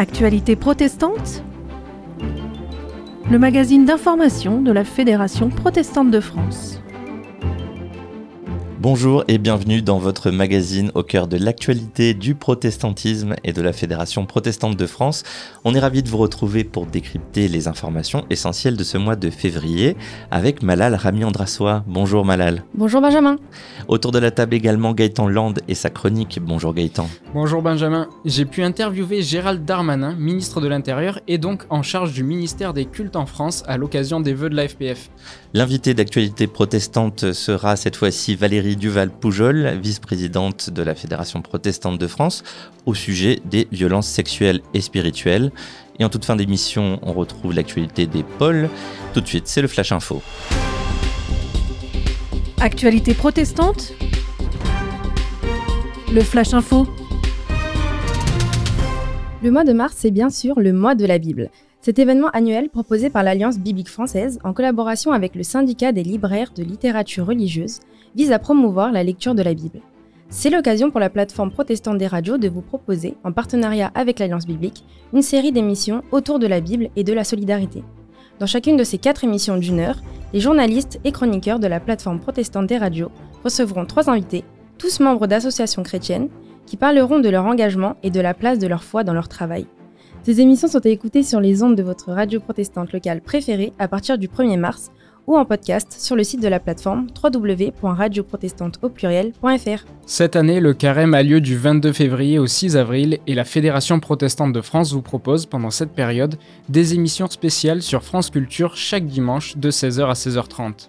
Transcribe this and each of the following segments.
Actualité protestante Le magazine d'information de la Fédération protestante de France. Bonjour et bienvenue dans votre magazine au cœur de l'actualité du protestantisme et de la Fédération protestante de France. On est ravi de vous retrouver pour décrypter les informations essentielles de ce mois de février avec Malal Rami Andrasois. Bonjour Malal. Bonjour Benjamin. Autour de la table également Gaëtan Land et sa chronique. Bonjour Gaëtan. Bonjour Benjamin. J'ai pu interviewer Gérald Darmanin, ministre de l'Intérieur et donc en charge du ministère des cultes en France à l'occasion des vœux de la FPF. L'invité d'actualité protestante sera cette fois-ci Valérie Duval-Poujol, vice-présidente de la Fédération protestante de France, au sujet des violences sexuelles et spirituelles. Et en toute fin d'émission, on retrouve l'actualité des pôles. Tout de suite, c'est le Flash Info. Actualité protestante Le Flash Info Le mois de mars, c'est bien sûr le mois de la Bible. Cet événement annuel proposé par l'Alliance biblique française en collaboration avec le syndicat des libraires de littérature religieuse vise à promouvoir la lecture de la Bible. C'est l'occasion pour la plateforme protestante des radios de vous proposer, en partenariat avec l'Alliance biblique, une série d'émissions autour de la Bible et de la solidarité. Dans chacune de ces quatre émissions d'une heure, les journalistes et chroniqueurs de la plateforme protestante des radios recevront trois invités, tous membres d'associations chrétiennes, qui parleront de leur engagement et de la place de leur foi dans leur travail. Ces émissions sont à écouter sur les ondes de votre radio protestante locale préférée à partir du 1er mars ou en podcast sur le site de la plateforme www.radioprotestanteaupluriel.fr. Cette année, le carême a lieu du 22 février au 6 avril et la Fédération protestante de France vous propose pendant cette période des émissions spéciales sur France Culture chaque dimanche de 16h à 16h30.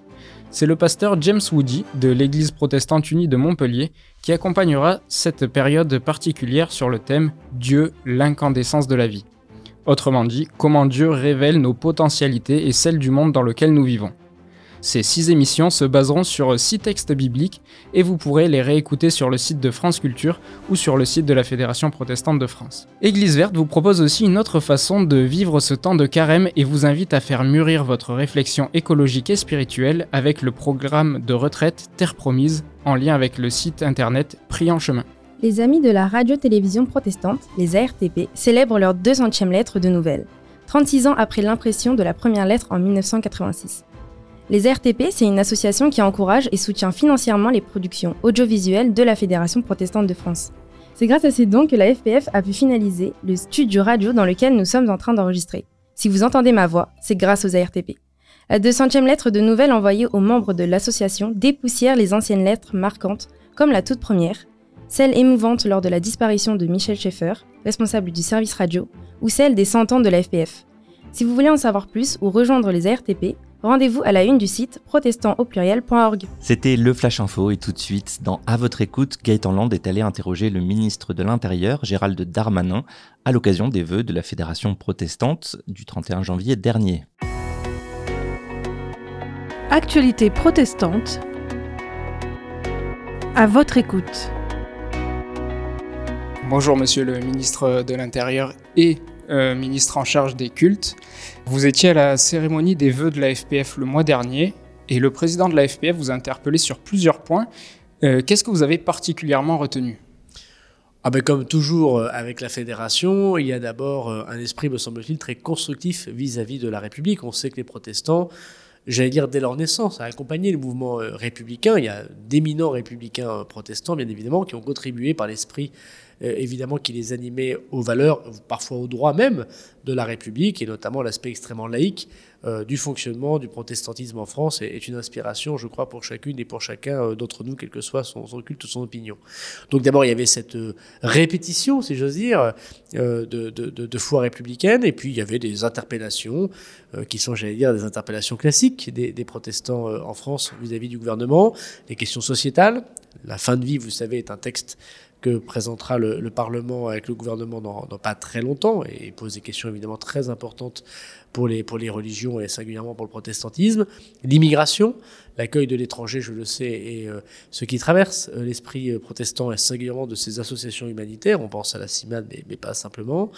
C'est le pasteur James Woody de l'Église protestante unie de Montpellier qui accompagnera cette période particulière sur le thème Dieu, l'incandescence de la vie. Autrement dit, comment Dieu révèle nos potentialités et celles du monde dans lequel nous vivons. Ces six émissions se baseront sur six textes bibliques et vous pourrez les réécouter sur le site de France Culture ou sur le site de la Fédération protestante de France. Église Verte vous propose aussi une autre façon de vivre ce temps de carême et vous invite à faire mûrir votre réflexion écologique et spirituelle avec le programme de retraite Terre Promise en lien avec le site internet Prix en chemin. Les amis de la radio-télévision protestante, les ARTP, célèbrent leur 200e lettre de nouvelles, 36 ans après l'impression de la première lettre en 1986. Les RTP, c'est une association qui encourage et soutient financièrement les productions audiovisuelles de la Fédération protestante de France. C'est grâce à ces dons que la FPF a pu finaliser le studio radio dans lequel nous sommes en train d'enregistrer. Si vous entendez ma voix, c'est grâce aux ARTP. La 200e lettre de nouvelles envoyée aux membres de l'association dépoussière les anciennes lettres marquantes, comme la toute première, celle émouvante lors de la disparition de Michel Schaeffer, responsable du service radio, ou celle des 100 ans de la FPF. Si vous voulez en savoir plus ou rejoindre les ARTP, Rendez-vous à la une du site protestantauppluriel.org. C'était le Flash Info et tout de suite, dans À votre écoute, Gaëtan Land est allé interroger le ministre de l'Intérieur, Gérald Darmanin, à l'occasion des vœux de la Fédération protestante du 31 janvier dernier. Actualité protestante. À votre écoute. Bonjour monsieur le ministre de l'Intérieur et euh, ministre en charge des cultes. Vous étiez à la cérémonie des vœux de la FPF le mois dernier et le président de la FPF vous a interpellé sur plusieurs points. Euh, qu'est-ce que vous avez particulièrement retenu? Ah ben comme toujours euh, avec la fédération, il y a d'abord un esprit, me semble-t-il, très constructif vis-à-vis de la République. On sait que les protestants, j'allais dire dès leur naissance, ont accompagné le mouvement républicain. Il y a d'éminents républicains protestants, bien évidemment, qui ont contribué par l'esprit évidemment qui les animait aux valeurs, parfois aux droits même de la République, et notamment l'aspect extrêmement laïque euh, du fonctionnement du protestantisme en France est, une inspiration, je crois, pour chacune et pour chacun euh, d'entre nous, quel que soit son, culte ou son opinion. Donc d'abord, il y avait cette répétition, si j'ose dire, de, de, de, foi républicaine, et puis il y avait des interpellations qui sont, j'allais dire, des interpellations classiques des, des protestants en France vis-à-vis -vis du gouvernement, les questions sociétales. La fin de vie, vous savez, est un texte que présentera le, Parlement avec le gouvernement dans, pas très longtemps et pose des questions évidemment très importantes pour les, pour les religions et singulièrement pour le protestantisme. L'immigration, l'accueil de l'étranger, je le sais, et euh, ce qui traverse euh, l'esprit euh, protestant et singulièrement de ces associations humanitaires. On pense à la CIMAD, mais, pas simplement.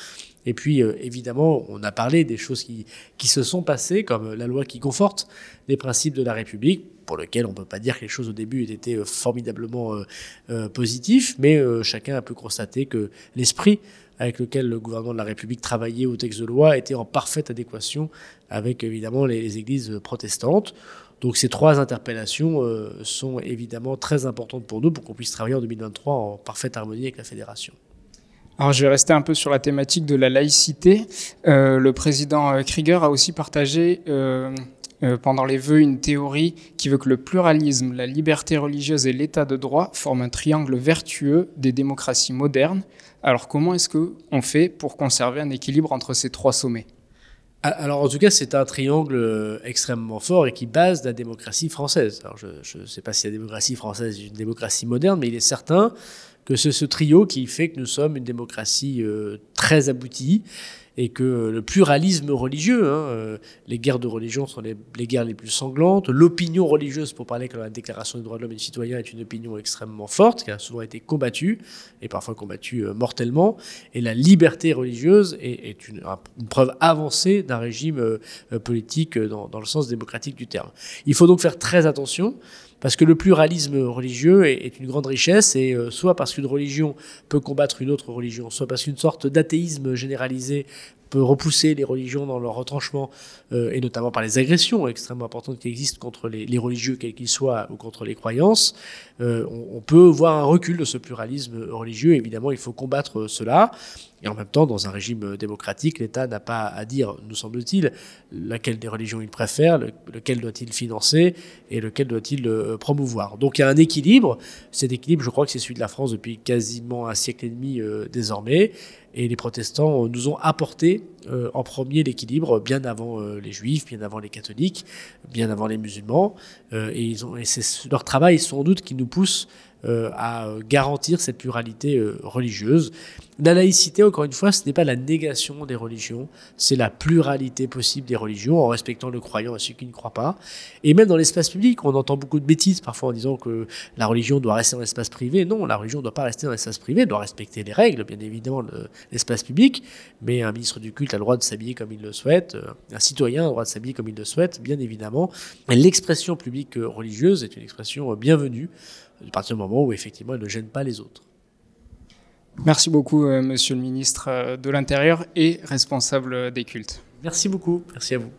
Et puis, évidemment, on a parlé des choses qui, qui se sont passées, comme la loi qui conforte les principes de la République pour lequel on ne peut pas dire que les choses au début aient été formidablement positifs, mais chacun a pu constater que l'esprit avec lequel le gouvernement de la République travaillait au texte de loi était en parfaite adéquation avec évidemment les, églises protestantes. Donc ces trois interpellations euh, sont évidemment très importantes pour nous pour qu'on puisse travailler en 2023 en parfaite harmonie avec la fédération. Alors je vais rester un peu sur la thématique de la laïcité. Euh, le président euh, Krieger a aussi partagé pendant les vœux une théorie qui veut que le pluralisme, la liberté religieuse et l'état de droit forment un triangle vertueux des démocraties modernes. Alors comment est-ce qu'on fait pour conserver un équilibre entre ces trois sommets? Alors en tout cas, c'est un triangle euh, extrêmement fort et qui base la démocratie française. Alors je ne sais pas si la démocratie française est une démocratie moderne, mais il est certain que c'est ce trio qui fait que nous sommes une démocratie euh, très aboutie et que le pluralisme religieux, hein, euh, les guerres de religion sont les, guerres les plus sanglantes, l'opinion religieuse, pour parler comme la Déclaration des droits de l'homme et du citoyen, est une opinion extrêmement forte, qui a souvent été combattue, et parfois combattue euh, mortellement, et la liberté religieuse est, une, preuve avancée d'un régime euh, politique dans, dans le sens démocratique du terme. Il faut donc faire très attention parce que le pluralisme religieux est, une grande richesse, et euh, soit parce qu'une religion peut combattre une autre religion, soit parce qu'une sorte d'athéisme généralisé peut repousser les religions dans leur retranchement, euh, et notamment par les agressions extrêmement importantes qui existent contre les, religieux, quels qu'ils soient, ou contre les croyances, euh, on, peut voir un recul de ce pluralisme religieux. Évidemment, il faut combattre cela. Et en même temps, dans un régime démocratique, l'État n'a pas à dire, nous semble-t-il, laquelle des religions il préfère, lequel doit-il financer et lequel doit-il euh, promouvoir. Donc il y a un équilibre. Cet équilibre, je crois que c'est celui de la France depuis quasiment un siècle et demi euh, désormais. Et les protestants nous ont apporté euh, en premier l'équilibre bien avant les juifs, bien avant les catholiques, bien avant les musulmans. et, et c'est leur travail sans doute qui nous pousse euh, à garantir cette pluralité euh, religieuse. La laïcité, encore une fois, ce n'est pas la négation des religions, c'est la pluralité possible des religions en respectant le croyant et ceux qui ne croient pas. Et même dans l'espace public, on entend beaucoup de bêtises parfois en disant que la religion doit rester dans l'espace privé. Non, la religion ne doit pas rester dans l'espace privé, elle doit respecter les règles, bien évidemment, de l'espace public. Mais un ministre du culte a le droit de s'habiller comme il le souhaite, euh, un citoyen a le droit de s'habiller comme il le souhaite, bien évidemment. L'expression publique religieuse est une expression bienvenue à partir du moment où effectivement elle ne gêne pas les autres. Merci beaucoup, euh, Monsieur le ministre euh, de l'Intérieur et responsable des cultes. Merci beaucoup, merci à vous.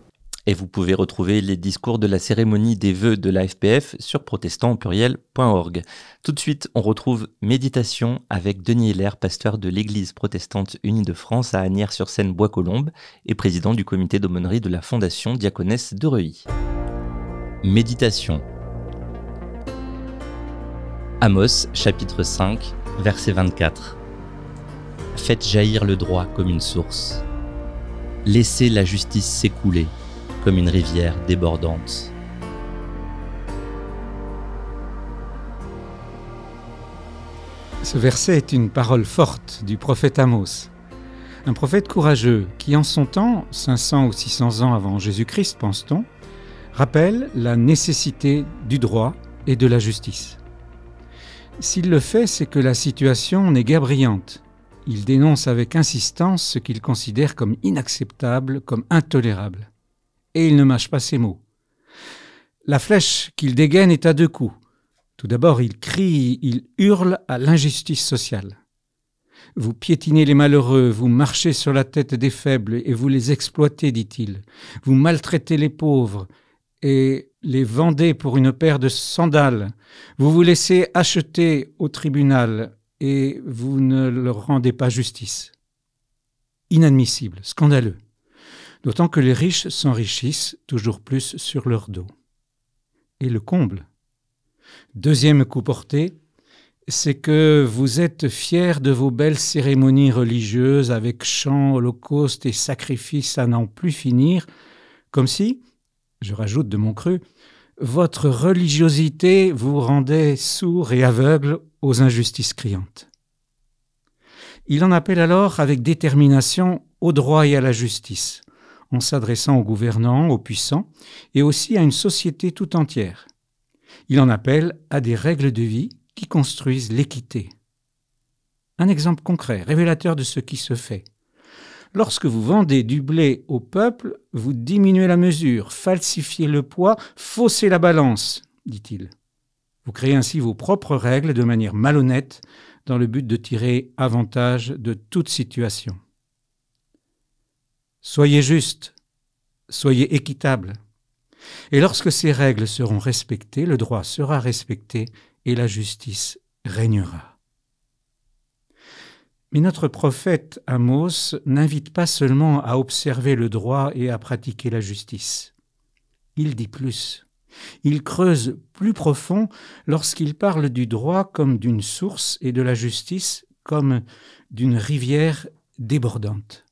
Et vous pouvez retrouver les discours de la cérémonie des vœux de l'AFPF sur protestantpluriel.org. Tout de suite, on retrouve Méditation avec Denis Heller, pasteur de l'Église protestante unie de France à Agnières-sur-Seine-Bois-Colombes et président du comité d'aumônerie de la Fondation Diaconesse de Reuilly. Méditation Amos chapitre 5 verset 24 Faites jaillir le droit comme une source. Laissez la justice s'écouler comme une rivière débordante. Ce verset est une parole forte du prophète Amos, un prophète courageux qui en son temps, 500 ou 600 ans avant Jésus-Christ pense-t-on, rappelle la nécessité du droit et de la justice. S'il le fait, c'est que la situation n'est guère brillante. Il dénonce avec insistance ce qu'il considère comme inacceptable, comme intolérable. Et il ne mâche pas ses mots. La flèche qu'il dégaine est à deux coups. Tout d'abord, il crie, il hurle à l'injustice sociale. Vous piétinez les malheureux, vous marchez sur la tête des faibles et vous les exploitez, dit-il. Vous maltraitez les pauvres et les vendez pour une paire de sandales, vous vous laissez acheter au tribunal et vous ne leur rendez pas justice. Inadmissible, scandaleux, d'autant que les riches s'enrichissent toujours plus sur leur dos. Et le comble. Deuxième coup porté, c'est que vous êtes fiers de vos belles cérémonies religieuses avec chants, holocaustes et sacrifices à n'en plus finir, comme si, je rajoute de mon cru, votre religiosité vous rendait sourd et aveugle aux injustices criantes. Il en appelle alors avec détermination au droit et à la justice, en s'adressant aux gouvernants, aux puissants, et aussi à une société tout entière. Il en appelle à des règles de vie qui construisent l'équité. Un exemple concret, révélateur de ce qui se fait. Lorsque vous vendez du blé au peuple, vous diminuez la mesure, falsifiez le poids, faussez la balance, dit-il. Vous créez ainsi vos propres règles de manière malhonnête dans le but de tirer avantage de toute situation. Soyez juste, soyez équitable. Et lorsque ces règles seront respectées, le droit sera respecté et la justice régnera. Mais notre prophète Amos n'invite pas seulement à observer le droit et à pratiquer la justice. Il dit plus. Il creuse plus profond lorsqu'il parle du droit comme d'une source et de la justice comme d'une rivière débordante.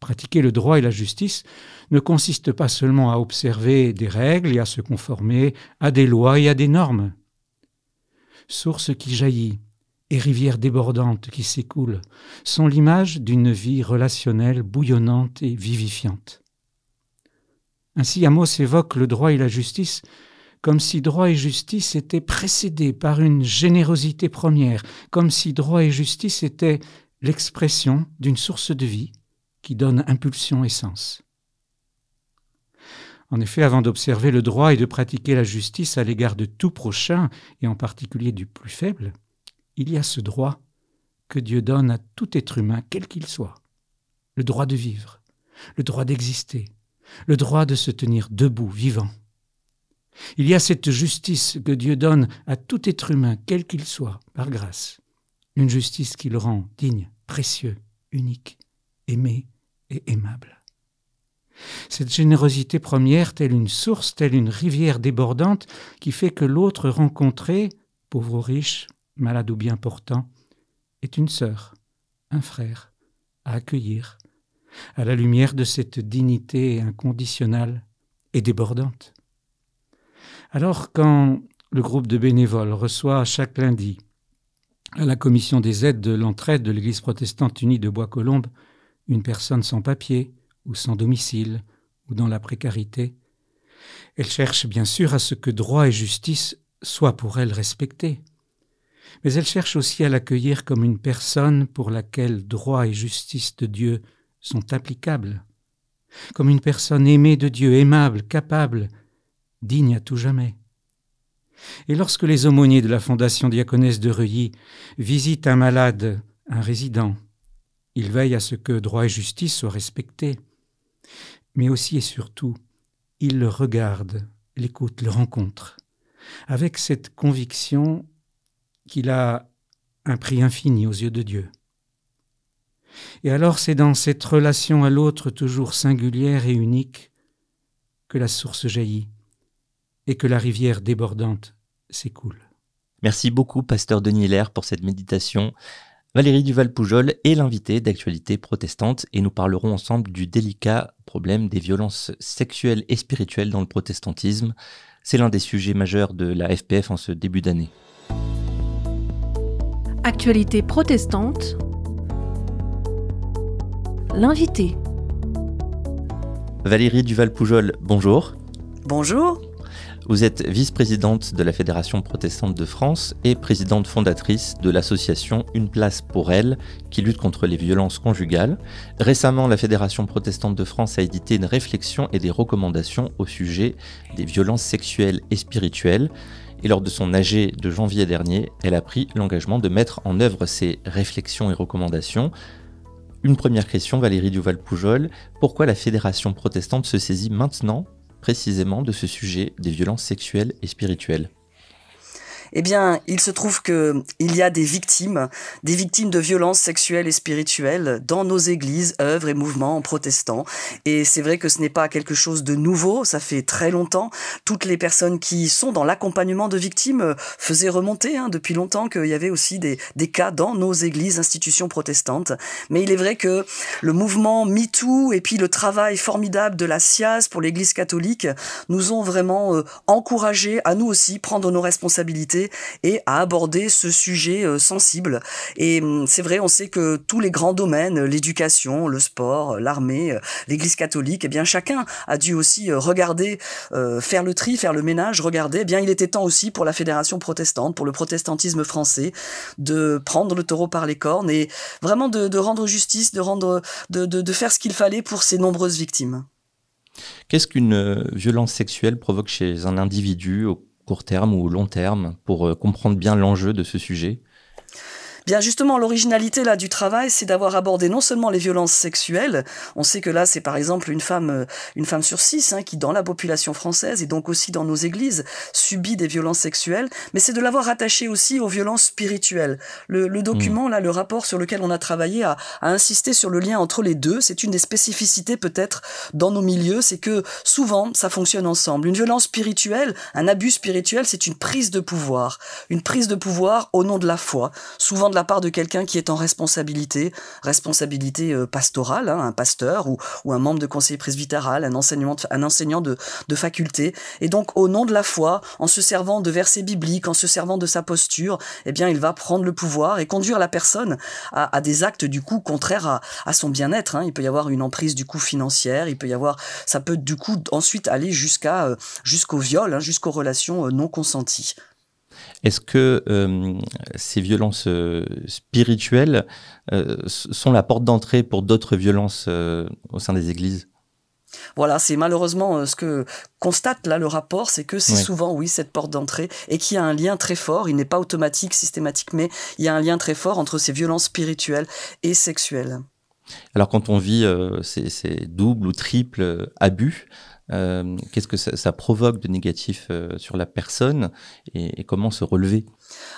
Pratiquer le droit et la justice ne consiste pas seulement à observer des règles et à se conformer à des lois et à des normes. Source qui jaillit et rivière débordante qui s'écoule sont l'image d'une vie relationnelle bouillonnante et vivifiante. Ainsi Amos évoque le droit et la justice comme si droit et justice étaient précédés par une générosité première, comme si droit et justice étaient l'expression d'une source de vie qui donne impulsion et sens. En effet, avant d'observer le droit et de pratiquer la justice à l'égard de tout prochain, et en particulier du plus faible, il y a ce droit que Dieu donne à tout être humain, quel qu'il soit. Le droit de vivre, le droit d'exister, le droit de se tenir debout, vivant. Il y a cette justice que Dieu donne à tout être humain, quel qu'il soit, par grâce. Une justice qui le rend digne, précieux, unique, aimé, aimable. Cette générosité première, telle une source, telle une rivière débordante, qui fait que l'autre rencontré, pauvre ou riche, malade ou bien portant, est une sœur, un frère, à accueillir, à la lumière de cette dignité inconditionnelle et débordante. Alors quand le groupe de bénévoles reçoit chaque lundi à la commission des aides de l'entraide de l'Église protestante unie de Bois-Colombes une personne sans papier ou sans domicile ou dans la précarité. Elle cherche bien sûr à ce que droit et justice soient pour elle respectés. Mais elle cherche aussi à l'accueillir comme une personne pour laquelle droit et justice de Dieu sont applicables, comme une personne aimée de Dieu, aimable, capable, digne à tout jamais. Et lorsque les aumôniers de la Fondation diaconesse de Reuilly visitent un malade, un résident, il veille à ce que droit et justice soient respectés. Mais aussi et surtout, il le regarde, l'écoute, le rencontre, avec cette conviction qu'il a un prix infini aux yeux de Dieu. Et alors c'est dans cette relation à l'autre toujours singulière et unique que la source jaillit et que la rivière débordante s'écoule. Merci beaucoup, pasteur Denis Hilaire, pour cette méditation Valérie Duval-Poujol est l'invitée d'actualité protestante et nous parlerons ensemble du délicat problème des violences sexuelles et spirituelles dans le protestantisme. C'est l'un des sujets majeurs de la FPF en ce début d'année. Actualité protestante. L'invité. Valérie Duval-Poujol, bonjour. Bonjour. Vous êtes vice-présidente de la Fédération protestante de France et présidente fondatrice de l'association Une place pour elle, qui lutte contre les violences conjugales. Récemment, la Fédération protestante de France a édité une réflexion et des recommandations au sujet des violences sexuelles et spirituelles. Et lors de son AG de janvier dernier, elle a pris l'engagement de mettre en œuvre ces réflexions et recommandations. Une première question, Valérie Duval-Poujol. Pourquoi la Fédération protestante se saisit maintenant précisément de ce sujet des violences sexuelles et spirituelles? Eh bien, il se trouve que il y a des victimes, des victimes de violences sexuelles et spirituelles dans nos églises, œuvres et mouvements protestants. Et c'est vrai que ce n'est pas quelque chose de nouveau, ça fait très longtemps. Toutes les personnes qui sont dans l'accompagnement de victimes faisaient remonter hein, depuis longtemps qu'il y avait aussi des, des cas dans nos églises, institutions protestantes. Mais il est vrai que le mouvement MeToo et puis le travail formidable de la SIAZ pour l'Église catholique nous ont vraiment euh, encouragés à nous aussi prendre nos responsabilités et à aborder ce sujet euh, sensible. Et hum, c'est vrai, on sait que tous les grands domaines, l'éducation, le sport, l'armée, euh, l'Église catholique, eh bien chacun a dû aussi euh, regarder, faire le tri, faire le ménage, regarder. Eh bien, il était temps aussi pour la fédération protestante, pour le protestantisme français, de prendre le taureau par les cornes et vraiment de, rendre justice, de rendre, de faire ce qu'il fallait pour ces nombreuses victimes. Qu'est-ce qu'une violence sexuelle provoque chez un individu court terme ou long terme pour comprendre bien l'enjeu de ce sujet Bien justement, l'originalité là du travail, c'est d'avoir abordé non seulement les violences sexuelles. On sait que là, c'est par exemple une femme, euh, une femme sur six hein, qui, dans la population française et donc aussi dans nos églises, subit des violences sexuelles. Mais c'est de l'avoir attaché aussi aux violences spirituelles. Le, le document là, le rapport sur lequel on a travaillé, a, a insisté sur le lien entre les deux. C'est une des spécificités peut-être dans nos milieux, c'est que souvent ça fonctionne ensemble. Une violence spirituelle, un abus spirituel, c'est une prise de pouvoir, une prise de pouvoir au nom de la foi. Souvent de la part de quelqu'un qui est en responsabilité, responsabilité euh, pastorale, hein, un pasteur ou, ou, un membre de conseil presbytéral, un, un enseignant de, de faculté. Et donc, au nom de la foi, en se servant de versets bibliques, en se servant de sa posture, eh bien, il va prendre le pouvoir et conduire la personne à, à des actes, du coup, contraires à, à son bien-être. Hein. Il peut y avoir une emprise, du coup, financière, il peut y avoir, ça peut, du coup, ensuite aller jusqu'à, euh, jusqu'au viol, hein, jusqu'aux relations euh, non consenties. Est-ce que euh, ces violences euh, spirituelles euh, sont la porte d'entrée pour d'autres violences au sein des églises? Voilà, c'est malheureusement ce que constate là le rapport, c'est que c'est oui. souvent, oui, cette porte d'entrée et qu'il y a un lien très fort, il n'est pas automatique, systématique, mais il y a un lien très fort entre ces violences spirituelles et sexuelles. Alors quand on vit ces, ces doubles ou triples abus, qu'est-ce que ça, provoque de négatif euh, sur la personne et, comment se relever?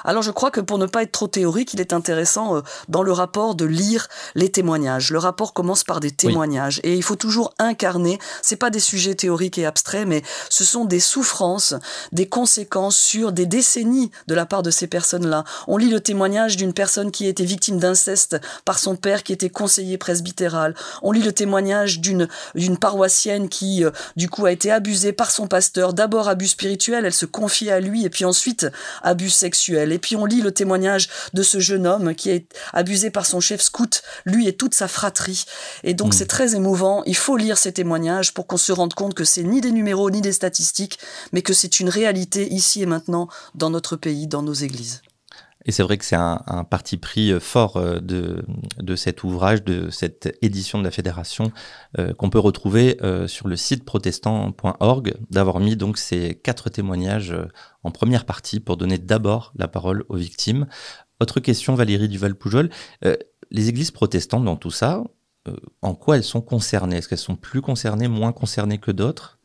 Alors je crois que pour ne pas être trop théorique, il est intéressant euh, dans le rapport de lire les témoignages. Le rapport commence par des témoignages oui. et il faut toujours incarner. C'est pas des sujets théoriques et abstraits, mais ce sont des souffrances, des conséquences sur des décennies de la part de ces personnes-là. On lit le témoignage d'une personne qui a été victime d'inceste par son père qui était conseiller presbytéral. On lit le témoignage d'une d'une paroissienne qui euh, du coup a été abusée par son pasteur. D'abord abus spirituel, elle se confie à lui et puis ensuite abus sexuel et puis on lit le témoignage de ce jeune homme qui est abusé par son chef scout, lui et toute sa fratrie. Et donc mmh. c'est très émouvant. Il faut lire ces témoignages pour qu'on se rende compte que c'est ni des numéros ni des statistiques, mais que c'est une réalité ici et maintenant dans notre pays, dans nos églises. Et c'est vrai que c'est un, parti pris euh, fort euh, de, de cet ouvrage, de cette édition de la fédération euh, qu'on peut retrouver sur le site protestant.org, d'avoir mis donc ces quatre témoignages en première partie pour donner d'abord la parole aux victimes. Autre question, Valérie Duval-Poujol. Les églises protestantes dans tout ça, en quoi elles sont concernées? Est-ce qu'elles sont plus concernées, moins concernées que d'autres?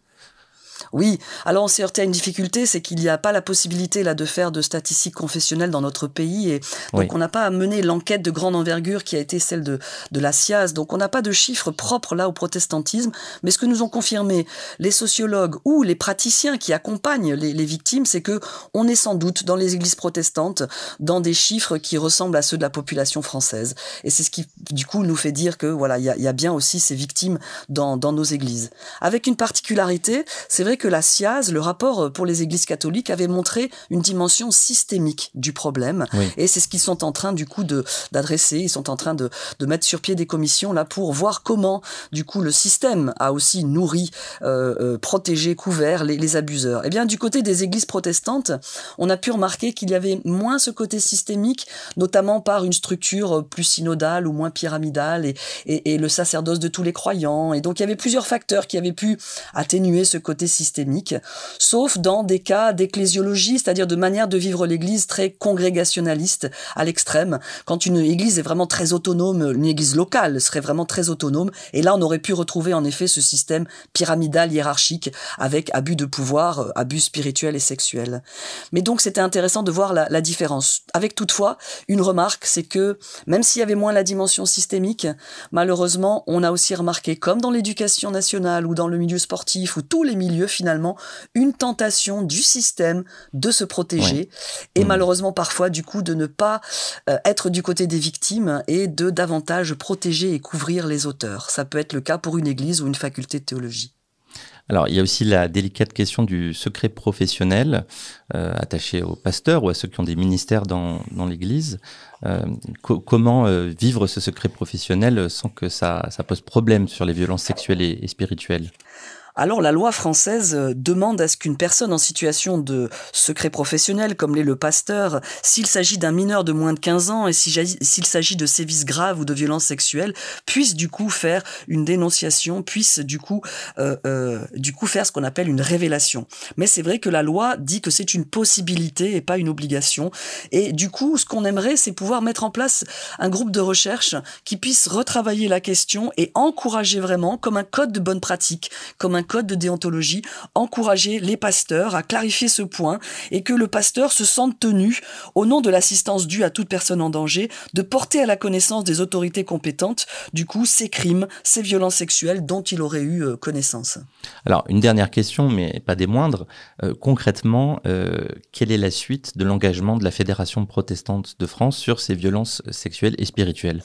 Oui, alors on s'est heurté à une difficulté, c'est qu'il n'y a pas la possibilité là de faire de statistiques confessionnelles dans notre pays et donc oui. on n'a pas à mener l'enquête de grande envergure qui a été celle de, de la SIAZ. Donc on n'a pas de chiffres propres là au protestantisme, mais ce que nous ont confirmé les sociologues ou les praticiens qui accompagnent les, les victimes, c'est que on est sans doute dans les églises protestantes dans des chiffres qui ressemblent à ceux de la population française. Et c'est ce qui du coup nous fait dire que voilà, il y a, y a, bien aussi ces victimes dans, dans nos églises. Avec une particularité, c'est vrai que la SIAZ, le rapport pour les églises catholiques, avait montré une dimension systémique du problème. Oui. Et c'est ce qu'ils sont en train, du coup, d'adresser. Ils sont en train de, de, mettre sur pied des commissions là pour voir comment, du coup, le système a aussi nourri, euh, euh, protégé, couvert les, les abuseurs. Eh bien, du côté des églises protestantes, on a pu remarquer qu'il y avait moins ce côté systémique, notamment par une structure plus synodale ou moins pyramidale et, et, et le sacerdoce de tous les croyants. Et donc, il y avait plusieurs facteurs qui avaient pu atténuer ce côté systémique systémique, sauf dans des cas d'ecclésiologie, c'est-à-dire de manière de vivre l'Église très congrégationaliste à l'extrême, quand une Église est vraiment très autonome, une Église locale serait vraiment très autonome, et là on aurait pu retrouver en effet ce système pyramidal hiérarchique avec abus de pouvoir, euh, abus spirituels et sexuels. Mais donc c'était intéressant de voir la, la différence. Avec toutefois une remarque, c'est que même s'il y avait moins la dimension systémique, malheureusement on a aussi remarqué, comme dans l'éducation nationale ou dans le milieu sportif ou tous les milieux finalement une tentation du système de se protéger ouais. et mmh. malheureusement parfois du coup de ne pas euh, être du côté des victimes et de davantage protéger et couvrir les auteurs. Ça peut être le cas pour une église ou une faculté de théologie. Alors, il y a aussi la délicate question du secret professionnel euh, attaché aux pasteurs ou à ceux qui ont des ministères dans, dans l'Église. Euh, co comment euh, vivre ce secret professionnel sans que ça, ça pose problème sur les violences sexuelles et, et spirituelles? Alors la loi française euh, demande à ce qu'une personne en situation de secret professionnel, comme l'est le pasteur, s'il s'agit d'un mineur de moins de 15 ans et s'il s'agit de sévices graves ou de violences sexuelles, puisse du coup faire une dénonciation, puisse du coup, euh, euh, du coup faire ce qu'on appelle une révélation. Mais c'est vrai que la loi dit que c'est une possibilité et pas une obligation. Et du coup, ce qu'on aimerait, c'est pouvoir mettre en place un groupe de recherche qui puisse retravailler la question et encourager vraiment, comme un code de bonne pratique, comme un code de déontologie, encourager les pasteurs à clarifier ce point et que le pasteur se sente tenu, au nom de l'assistance due à toute personne en danger, de porter à la connaissance des autorités compétentes, du coup, ces crimes, ces violences sexuelles dont il aurait eu euh, connaissance. Alors, une dernière question, mais pas des moindres. Euh, concrètement, euh, quelle est la suite de l'engagement de la Fédération protestante de France sur ces violences sexuelles et spirituelles?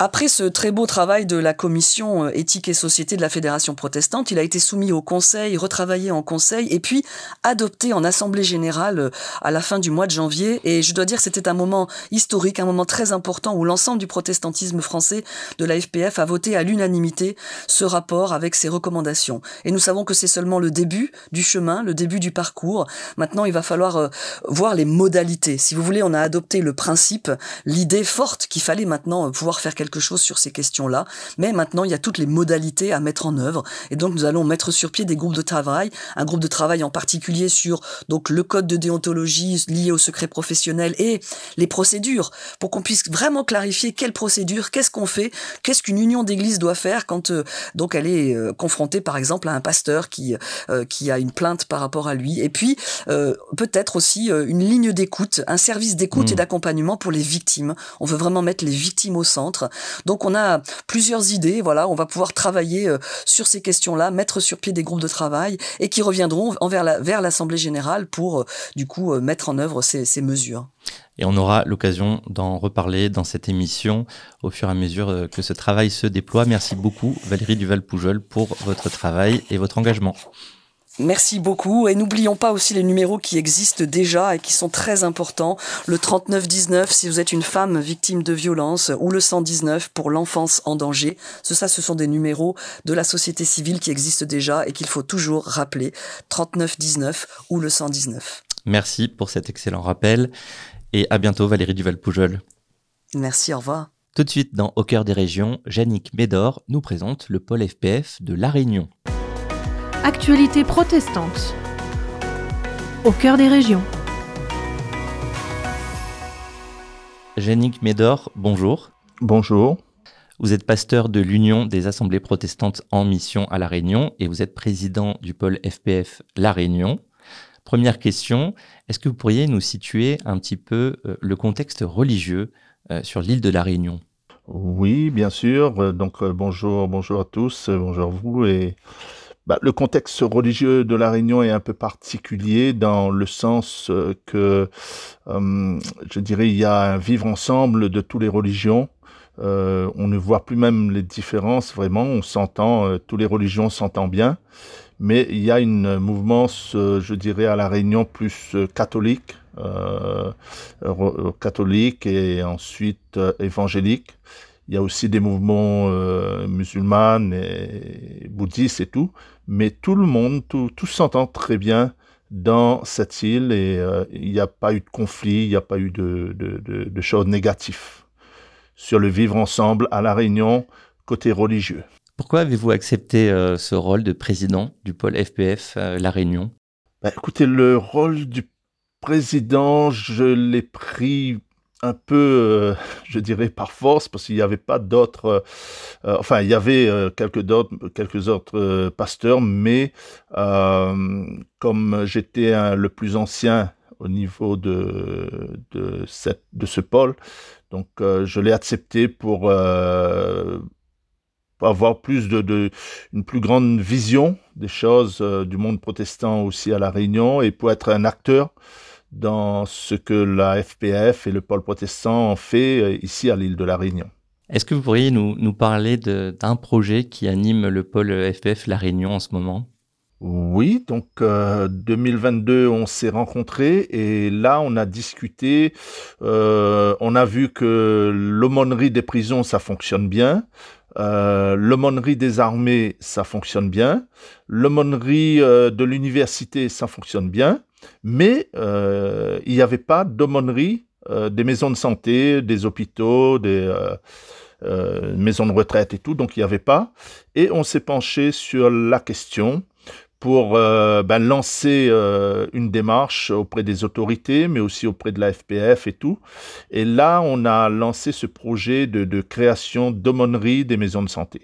Après ce très beau travail de la commission euh, éthique et société de la Fédération protestante, il a été soumis au Conseil, retravaillé en Conseil et puis adopté en Assemblée générale euh, à la fin du mois de janvier. Et je dois dire que c'était un moment historique, un moment très important où l'ensemble du protestantisme français de la FPF a voté à l'unanimité ce rapport avec ses recommandations. Et nous savons que c'est seulement le début du chemin, le début du parcours. Maintenant, il va falloir euh, voir les modalités. Si vous voulez, on a adopté le principe, l'idée forte qu'il fallait maintenant pouvoir faire quelque quelque chose sur ces questions-là. Mais maintenant, il y a toutes les modalités à mettre en œuvre. Et donc, nous allons mettre sur pied des groupes de travail, un groupe de travail en particulier sur donc le code de déontologie lié au secret professionnel et les procédures pour qu'on puisse vraiment clarifier quelles procédures, qu'est-ce qu'on fait, qu'est-ce qu'une union d'église doit faire quand euh, donc elle est euh, confrontée par exemple à un pasteur qui euh, qui a une plainte par rapport à lui. Et puis peut-être aussi une ligne d'écoute, un service d'écoute et mmh. d'accompagnement pour les victimes. On veut vraiment mettre les victimes au centre donc on a plusieurs idées, voilà, on va pouvoir travailler euh, sur ces questions-là, mettre sur pied des groupes de travail et qui reviendront envers vers l'Assemblée générale pour euh, du coup euh, mettre en œuvre ces, ces mesures. Et on aura l'occasion d'en reparler dans cette émission au fur et à mesure que ce travail se déploie. Merci beaucoup Valérie Duval-Poujol pour votre travail et votre engagement. Merci beaucoup. Et n'oublions pas aussi les numéros qui existent déjà et qui sont très importants. Le 3919 si vous êtes une femme victime de violence ou le 119 pour l'enfance en danger. Ce, ça, ce sont des numéros de la société civile qui existent déjà et qu'il faut toujours rappeler. 3919 ou le 119. Merci pour cet excellent rappel. Et à bientôt Valérie Duval-Poujol. Merci, au revoir. Tout de suite dans Au cœur des régions, Yannick Médor nous présente le pôle FPF de La Réunion. Actualité protestante. Au cœur des régions. Yannick Médor, bonjour. Bonjour. Vous êtes pasteur de l'Union des assemblées protestantes en mission à La Réunion et vous êtes président du pôle FPF La Réunion. Première question, est-ce que vous pourriez nous situer un petit peu euh, le contexte religieux euh, sur l'île de La Réunion? Oui, bien sûr. Euh, donc bonjour, bonjour à tous, bonjour à vous et bah, le contexte religieux de la Réunion est un peu particulier dans le sens euh, que, euh, je dirais, il y a un vivre ensemble de toutes les religions. Euh, on ne voit plus même les différences vraiment. On s'entend, euh, toutes les religions s'entendent bien, mais il y a une mouvance, je dirais, à la Réunion plus catholique, catholique et ensuite évangélique. Il y a aussi des mouvements musulmans et bouddhistes et tout mais tout le monde, tout, tout s'entend très bien dans cette île et euh, il n'y a pas eu de conflit, il n'y a pas eu de, de, de, choses négatives sur le vivre ensemble à La Réunion côté religieux. Pourquoi avez-vous accepté euh, ce rôle de président du pôle FPF euh, La Réunion? Bah, Écoutez, le rôle du président, je l'ai pris un peu, euh, je dirais, par force, parce qu'il n'y avait pas d'autres, euh, euh, enfin, il y avait quelques, d'autres, quelques autres pasteurs, mais comme j'étais le plus ancien au niveau de, de, cette, de ce pôle, donc je l'ai accepté pour, avoir plus de, de, une plus grande vision des choses du monde protestant aussi à La Réunion et pour être un acteur dans ce que la FPF et le pôle protestant ont fait euh, ici à l'île de la Réunion. Est-ce que vous pourriez nous, nous parler d'un projet qui anime le pôle FPF La Réunion en ce moment? Oui, donc 2022, on s'est rencontrés et là, on a discuté. on a vu que l'aumônerie des prisons, ça fonctionne bien. Euh, l'aumônerie des armées, ça fonctionne bien. L'aumônerie de l'université, ça fonctionne bien. Mais il n'y avait pas d'aumônerie des maisons de santé, des hôpitaux, des maisons de retraite et tout. Donc il n'y avait pas. Et on s'est penché sur la question pour euh, ben, lancer euh, une démarche auprès des autorités, mais aussi auprès de la FPF et tout. Et là, on a lancé ce projet de, création d'aumônerie des maisons de santé.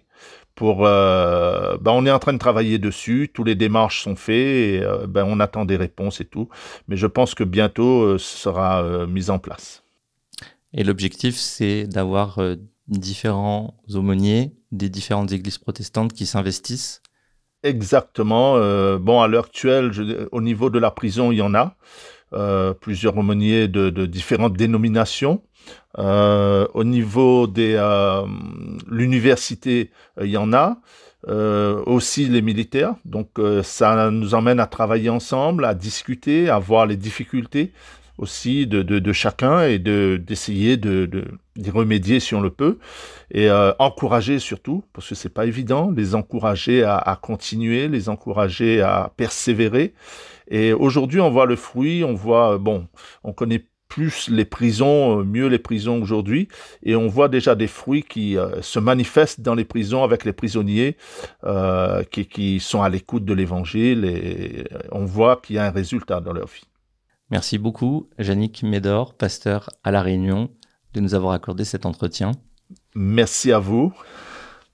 Pour, euh, ben, on est en train de travailler dessus, tous les démarches sont faites, et ben, on attend des réponses et tout. Mais je pense que bientôt, ce sera mis en place. Et l'objectif, c'est d'avoir différents aumôniers des différentes églises protestantes qui s'investissent Exactement. Euh, bon, à l'heure actuelle, au niveau de la prison, il y en a euh, plusieurs aumôniers de, différentes dénominations. Euh, au niveau de l'université, il y en a. aussi les militaires. Donc ça nous emmène à travailler ensemble, à discuter, à voir les difficultés aussi de, de, chacun et de d'essayer de, d'y remédier si on le peut et euh, encourager surtout parce que c'est pas évident les encourager à, à, continuer les encourager à persévérer et aujourd'hui on voit le fruit on voit bon on connaît plus les prisons, euh, mieux les prisons aujourd'hui, et on voit déjà des fruits qui euh, se manifestent dans les prisons avec les prisonniers euh, qui, qui, sont à l'écoute de l'Évangile, et on voit qu'il y a un résultat dans leur vie. Merci beaucoup, Yannick Médor, pasteur à La Réunion, de nous avoir accordé cet entretien. Merci à vous.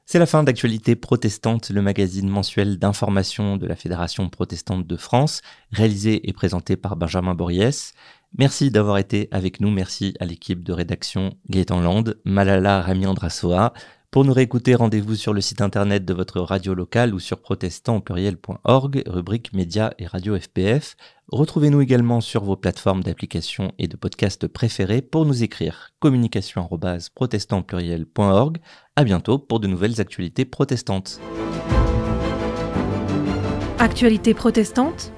C'est la fin d'Actualité protestante, le magazine mensuel d'information de la Fédération protestante de France, réalisé et présenté par Benjamin Boriès. Merci d'avoir été avec nous. Merci à l'équipe de rédaction Gaëtan Land, Malala Rami Andrasoa, pour nous réécouter, rendez-vous sur le site internet de votre radio locale ou sur protestantpluriel.org, rubrique médias et radio FPF. Retrouvez-nous également sur vos plateformes d'application et de podcast préférées pour nous écrire communication@protestantpluriel.org. À bientôt pour de nouvelles actualités protestantes. Actualité protestante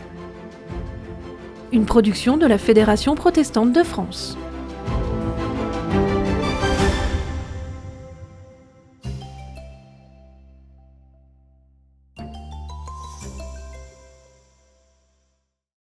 Une production de la Fédération protestante de France.